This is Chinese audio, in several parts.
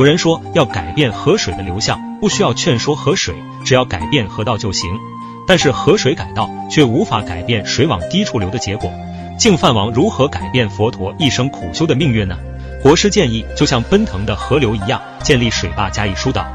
有人说要改变河水的流向，不需要劝说河水，只要改变河道就行。但是河水改道却无法改变水往低处流的结果。净饭王如何改变佛陀一生苦修的命运呢？国师建议，就像奔腾的河流一样，建立水坝加以疏导，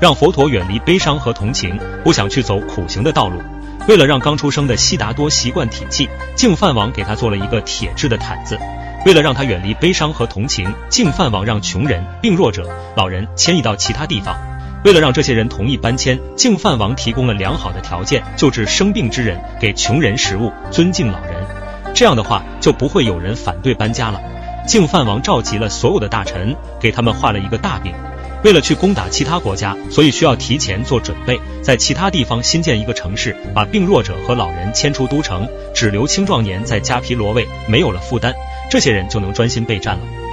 让佛陀远离悲伤和同情，不想去走苦行的道路。为了让刚出生的悉达多习惯铁器，净饭王给他做了一个铁制的毯子。为了让他远离悲伤和同情，净饭王让穷人、病弱者、老人迁移到其他地方。为了让这些人同意搬迁，净饭王提供了良好的条件，救治生病之人，给穷人食物，尊敬老人。这样的话，就不会有人反对搬家了。净饭王召集了所有的大臣，给他们画了一个大饼。为了去攻打其他国家，所以需要提前做准备，在其他地方新建一个城市，把病弱者和老人迁出都城，只留青壮年在加皮罗卫，没有了负担，这些人就能专心备战了。